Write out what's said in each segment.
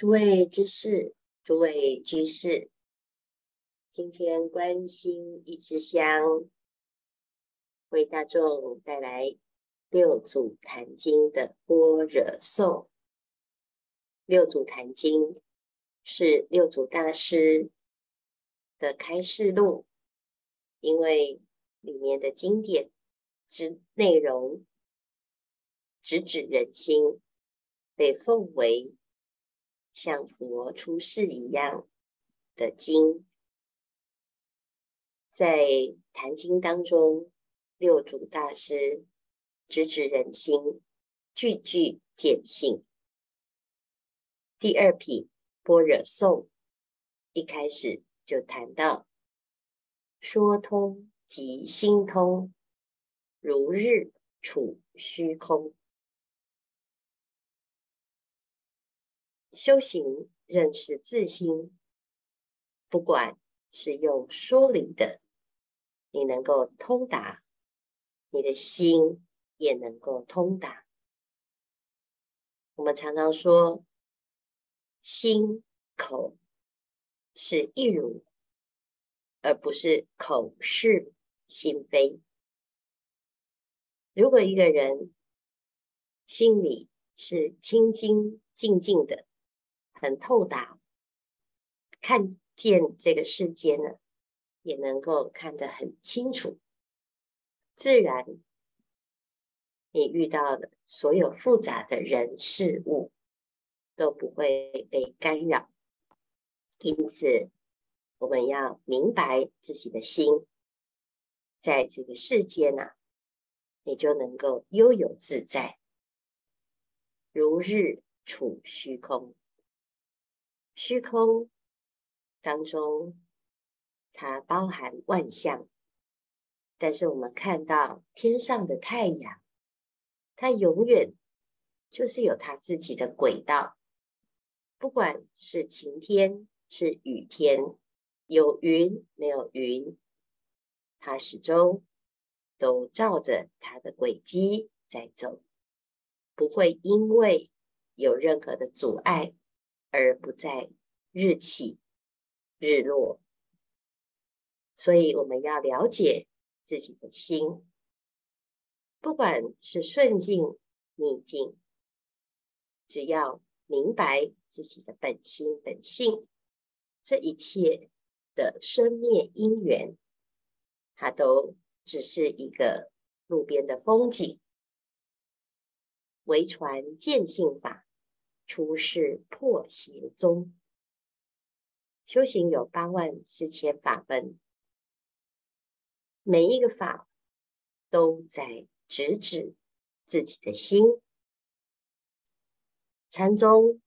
诸位居士，诸位居士，今天观心一支香，为大众带来六祖坛经的般若颂。六祖坛经是六祖大师的开示录，因为里面的经典之内容直指人心，被奉为。像佛出世一样的经，在《坛经》当中，六祖大师直指人心，句句见性。第二品般若颂一开始就谈到，说通即心通，如日处虚空。修行认识自心，不管是用说理的，你能够通达，你的心也能够通达。我们常常说，心口是一如，而不是口是心非。如果一个人心里是清清静静的，很透达，看见这个世间呢，也能够看得很清楚。自然，你遇到的所有复杂的人事物都不会被干扰。因此，我们要明白自己的心，在这个世间呢，你就能够悠游自在，如日处虚空。虚空当中，它包含万象，但是我们看到天上的太阳，它永远就是有它自己的轨道，不管是晴天是雨天，有云没有云，它始终都照着它的轨迹在走，不会因为有任何的阻碍。而不在日起日落，所以我们要了解自己的心，不管是顺境逆境，只要明白自己的本心本性，这一切的生灭因缘，它都只是一个路边的风景，唯传见性法。出世破邪宗，修行有八万四千法门，每一个法都在直指自己的心。禅宗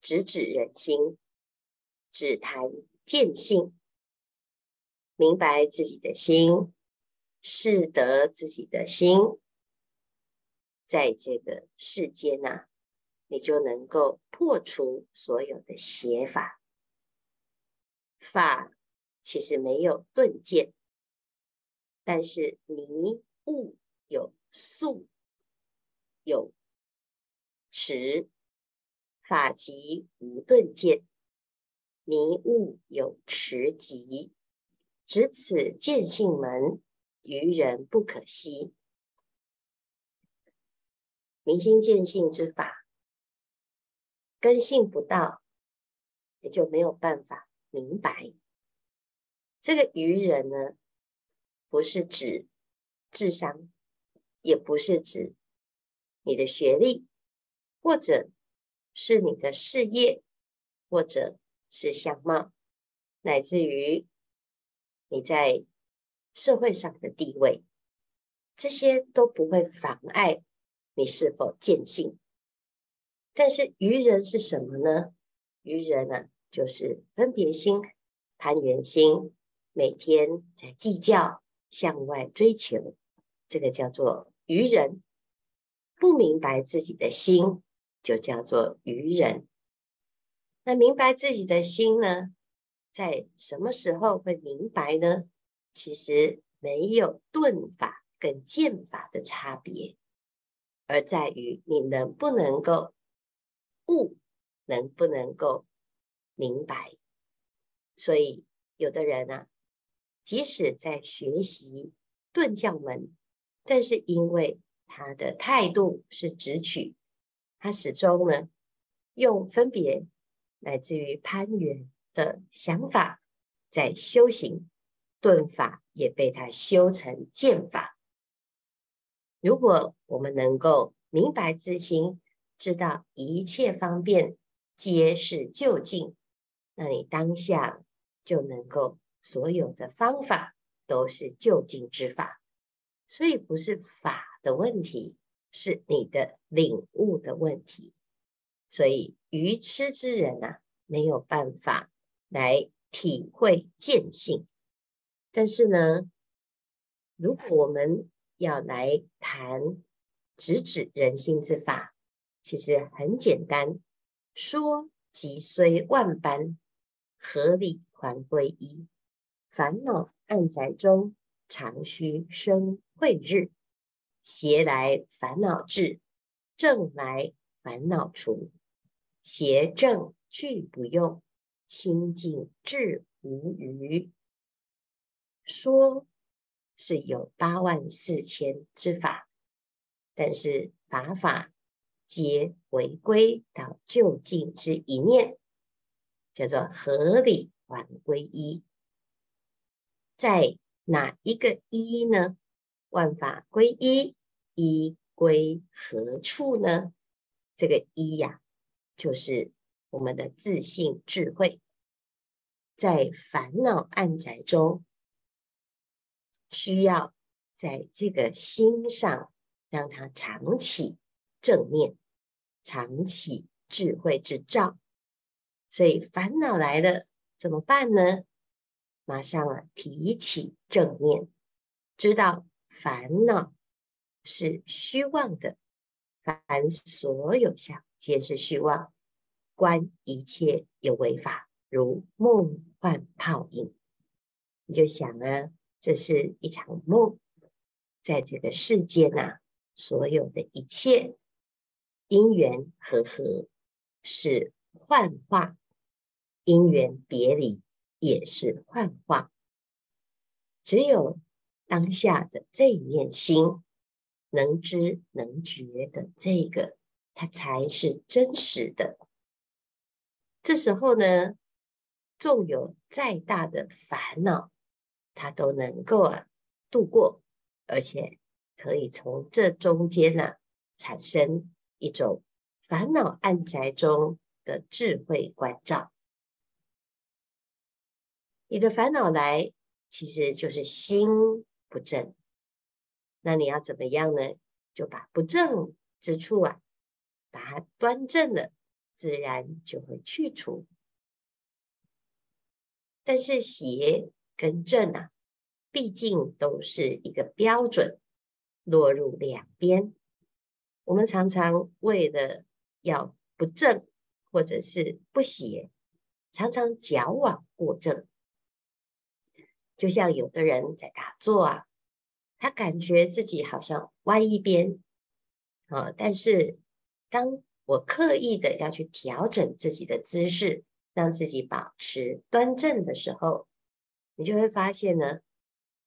直指人心，只谈见性，明白自己的心，识得自己的心，在这个世间呐、你就能够破除所有的邪法。法其实没有顿渐，但是迷悟有速有迟，法即无顿渐，迷悟有迟疾，只此见性门，愚人不可悉。明心见性之法。根性不到，也就没有办法明白。这个愚人呢，不是指智商，也不是指你的学历，或者是你的事业，或者是相貌，乃至于你在社会上的地位，这些都不会妨碍你是否见性。但是愚人是什么呢？愚人呢、啊，就是分别心、攀缘心，每天在计较、向外追求，这个叫做愚人。不明白自己的心，就叫做愚人。那明白自己的心呢，在什么时候会明白呢？其实没有顿法跟渐法的差别，而在于你能不能够。悟能不能够明白？所以有的人啊，即使在学习顿教门，但是因为他的态度是直取，他始终呢用分别来自于攀缘的想法在修行，顿法也被他修成剑法。如果我们能够明白自心，知道一切方便皆是就近，那你当下就能够所有的方法都是就近之法，所以不是法的问题，是你的领悟的问题。所以愚痴之人啊，没有办法来体会见性。但是呢，如果我们要来谈直指人心之法，其实很简单，说即虽万般，合理还归一？烦恼暗宅中，常须生慧日。邪来烦恼至，正来烦恼除。邪正俱不用，清净智无余。说。是有八万四千之法，但是法法皆回归到究竟之一念，叫做合理还归一。在哪一个一呢？万法归一，一归何处呢？这个一呀、就是我们的自信智慧，在烦恼暗宅中。需要在这个心上让它长起正念，常起智慧之照。所以烦恼来了怎么办呢？马上啊，提起正念，知道烦恼是虚妄的，凡所有相皆是虚妄，观一切有为法，如梦幻泡影。你就想啊。这是一场梦，在这个世间呐、所有的一切因缘和合是幻化，因缘别离也是幻化。只有当下的这一念心能知能觉的这个，它才是真实的。这时候呢，纵有再大的烦恼。他都能够啊度过，而且可以从这中间呢、产生一种烦恼暗宅中的智慧关照。你的烦恼来，其实就是心不正。那你要怎么样呢？就把不正之处啊，把它端正了，自然就会去除。但是邪。跟正啊，毕竟都是一个标准，落入两边。我们常常为了要不正或者是不邪，常常矫枉过正。就像有的人在打坐啊，他感觉自己好像歪一边啊，但是当我刻意的要去调整自己的姿势，让自己保持端正的时候，你就会发现呢，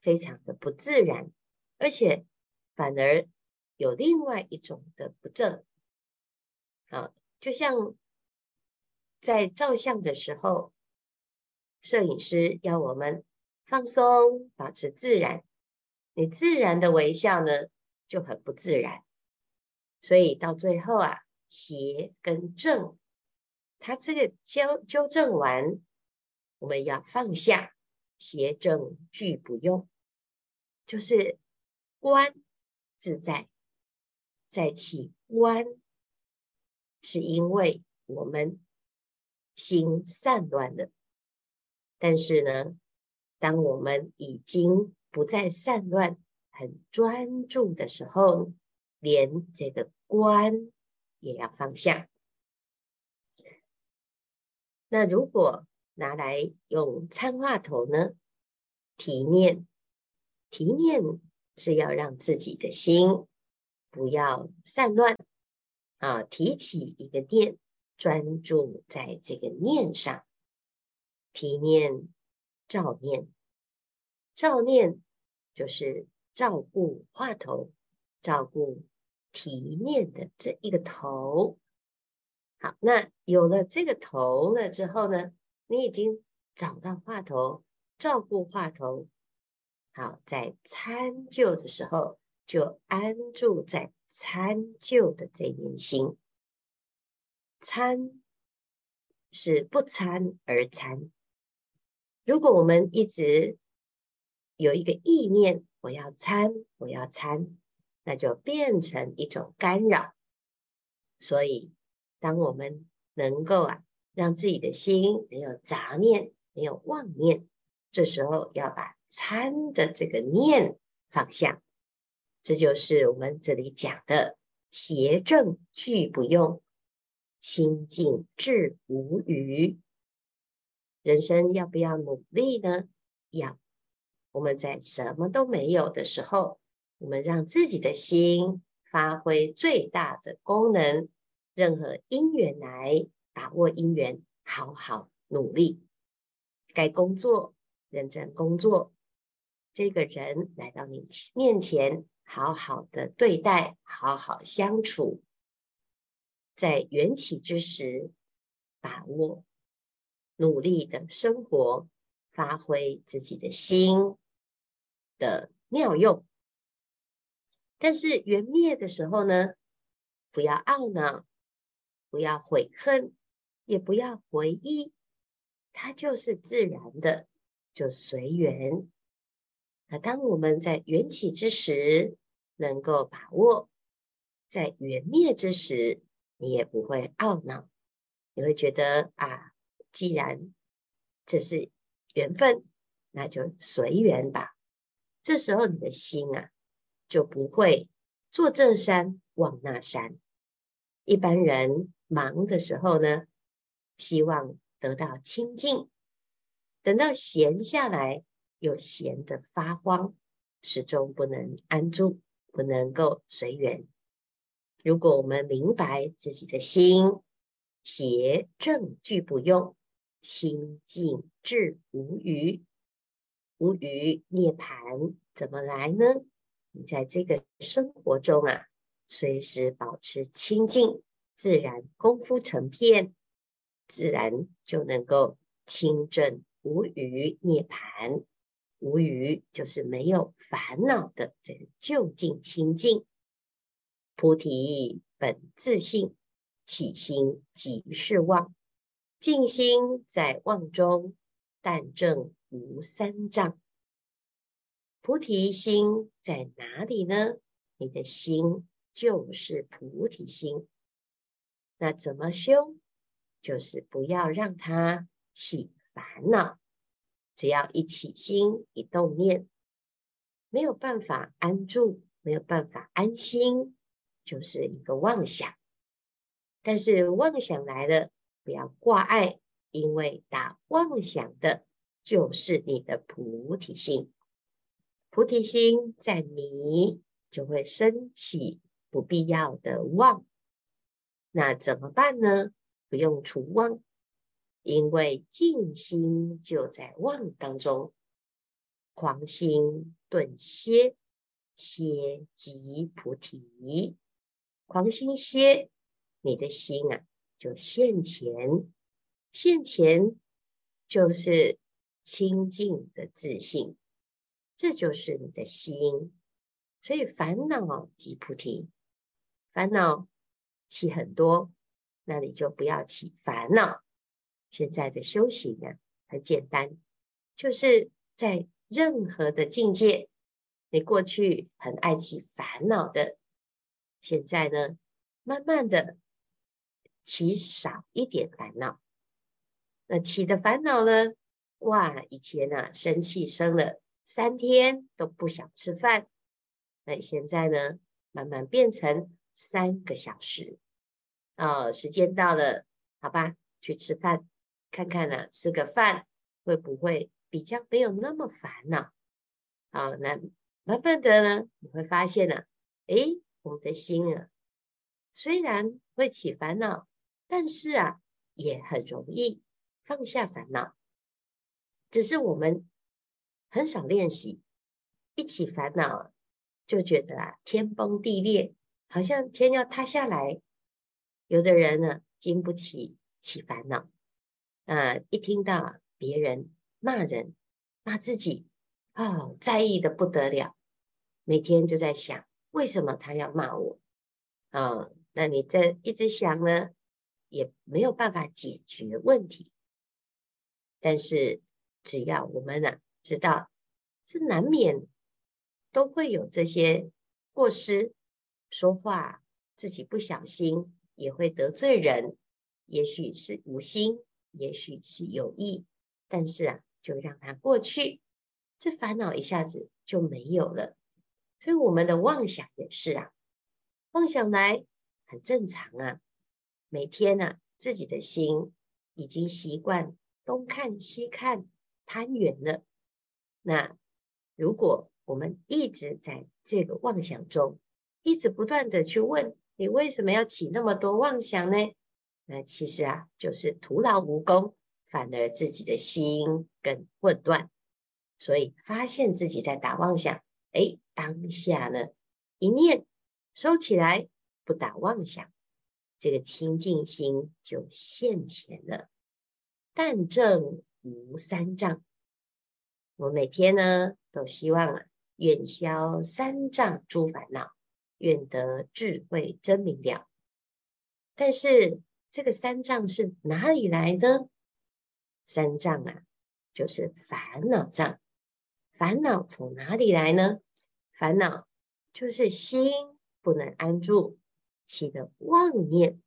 非常的不自然，而且反而有另外一种的不正。啊，就像在照相的时候，摄影师要我们放松，保持自然，你自然的微笑呢就很不自然，所以到最后啊，邪跟正，它这个纠纠正完，我们要放下。邪正俱不用，就是观自在，在起观，是因为我们心散乱了。但是呢，当我们已经不再散乱，很专注的时候，连这个观也要放下。那如果，拿来用参话头呢，提念，提念是要让自己的心不要散乱啊，提起一个念，专注在这个念上，提念、照念。照念就是照顾话头，照顾提念的这一个头。好，那有了这个头了之后呢，你已经找到话头，照顾话头。好，在参究的时候，就安住在参究的这念心。参是不参而参。如果我们一直有一个意念，我要参，我要参，那就变成一种干扰。所以，当我们能够啊，让自己的心没有杂念，没有妄念，这时候要把参的这个念放下。这就是我们这里讲的邪正俱不用，清净智无余。人生要不要努力呢？要。我们在什么都没有的时候，我们让自己的心发挥最大的功能。任何因缘来，把握因缘，好好努力。该工作，认真工作。这个人来到你面前，好好的对待，好好相处。在缘起之时，把握，努力的生活，发挥自己的心。的妙用，但是缘灭的时候呢，不要懊恼，不要悔恨，也不要回忆，它就是自然的，就随缘。那当我们在缘起之时能够把握，在缘灭之时，你也不会懊恼，你会觉得啊，既然这是缘分，那就随缘吧。这时候你的心啊，就不会坐这山望那山。一般人忙的时候呢，希望得到清净，等到闲下来，又闲得发慌，始终不能安住，不能够随缘。如果我们明白自己的心，邪正俱不用，清净智无余。无余涅槃怎么来呢？你在这个生活中啊，随时保持清净，自然功夫成片，自然就能够清正无余涅槃。无余就是没有烦恼的这个究竟清净。菩提本自性，起心即是妄，净心在妄中，但证。无三障，菩提心在哪里呢？你的心就是菩提心。那怎么修？就是不要让它起烦恼。只要一起心，一动念，没有办法安住，没有办法安心，就是一个妄想。但是妄想来了，不要挂碍，因为打妄想的。就是你的菩提心，菩提心在迷，就会升起不必要的妄。那怎么办呢？不用除妄，因为静心就在妄当中。狂心顿歇，歇即菩提。狂心歇，你的心啊就现前，现前就是。清净的自信，这就是你的心。所以烦恼即菩提，烦恼起很多，那你就不要起烦恼。现在的修行啊，很简单，就是在任何的境界，你过去很爱起烦恼的，现在呢，慢慢的起少一点烦恼。那起的烦恼呢？哇，以前呢、啊，生气生了三天都不想吃饭，那现在呢，慢慢变成三个小时。哦，时间到了，好吧，去吃饭，看看呢、吃个饭会不会比较没有那么烦恼？好，那慢慢的呢，你会发现呢、啊，诶，我们的心啊，虽然会起烦恼，但是啊，也很容易放下烦恼。只是我们很少练习，一起烦恼就觉得啊，天崩地裂，好像天要塌下来。有的人呢，经不起起烦恼，啊，一听到别人骂人、骂自己，哦，在意的不得了，每天就在想，为什么他要骂我？啊、那你这一直想呢，也没有办法解决问题。但是，只要我们呢、啊、知道，这难免都会有这些过失，说话自己不小心也会得罪人，也许是无心，也许是有意，但是啊，就让它过去，这烦恼一下子就没有了。所以我们的妄想也是啊，妄想来很正常啊，每天呢、啊、自己的心已经习惯东看西看。攀缘了，那如果我们一直在这个妄想中，一直不断的去问你为什么要起那么多妄想呢？那其实啊，就是徒劳无功，反而自己的心更混乱。所以发现自己在打妄想，哎，当下呢，一念收起来，不打妄想，这个清净心就现前了。但正。无三障，我每天呢都希望啊，愿消三障诸烦恼，愿得智慧真明了。但是这个三障是哪里来的？三障啊，就是烦恼障。烦恼从哪里来呢？烦恼就是心不能安住，起的妄念，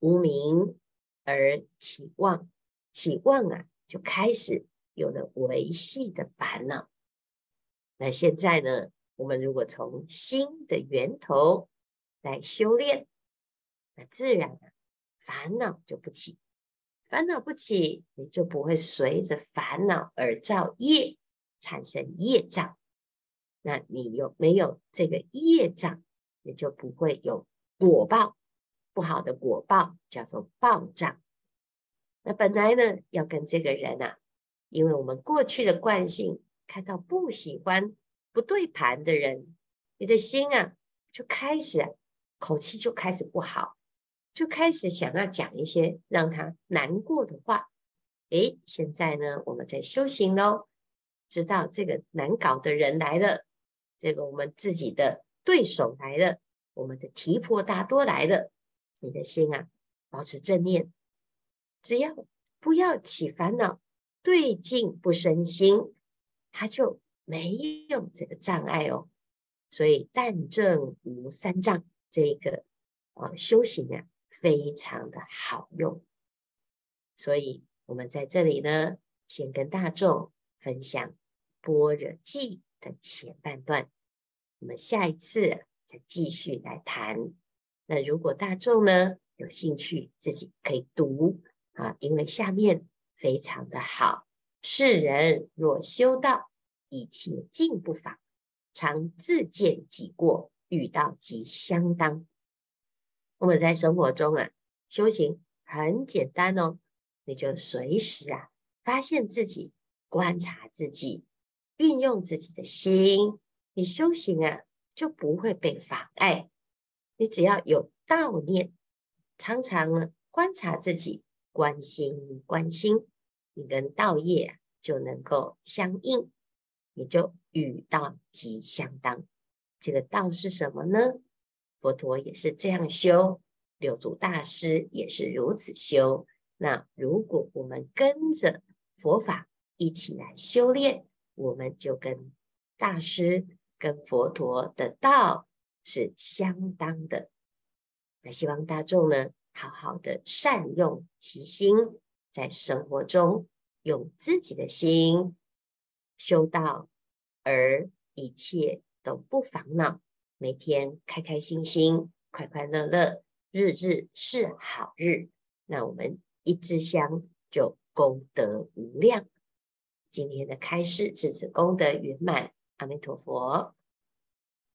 无明而起妄，起妄啊。就开始有了维系的烦恼。那现在呢？我们如果从心的源头来修炼，那自然啊，烦恼就不起。烦恼不起，你就不会随着烦恼而造业，产生业障。那你有没有这个业障，你就不会有果报，不好的果报叫做报障。那本来呢，要跟这个人啊，因为我们过去的惯性，看到不喜欢、不对盘的人，你的心啊，就开始啊，口气就开始不好，就开始想要讲一些让他难过的话。诶，现在呢，我们在修行喽，知道这个难搞的人来了，这个我们自己的对手来了，我们的提婆达多来了，你的心啊，保持正念。只要不要起烦恼，对境不生心，他就没有这个障碍哦。所以但正无三障，这个啊修行啊非常的好用。所以我们在这里呢，先跟大众分享般若记的前半段，我们下一次再继续来谈。那如果大众呢有兴趣，自己可以读。啊，因为下面非常的好。世人若修道，一切尽不妨，常自见己过，遇道即相当。我们在生活中啊，修行很简单哦，你就随时啊，发现自己，观察自己，运用自己的心，你修行啊，就不会被妨碍。你只要有道念，常常呢观察自己。观心，观心，你跟道业就能够相应，你就与道即相当。这个道是什么呢？佛陀也是这样修，六祖大师也是如此修。那如果我们跟着佛法一起来修炼，我们就跟大师、跟佛陀的道是相当的。那希望大众呢，好好的善用其心，在生活中用自己的心修道，而一切都不烦恼，每天开开心心、快快乐乐，日日是好日。那我们一支香就功德无量。今天的开示至此功德圆满，阿弥陀佛。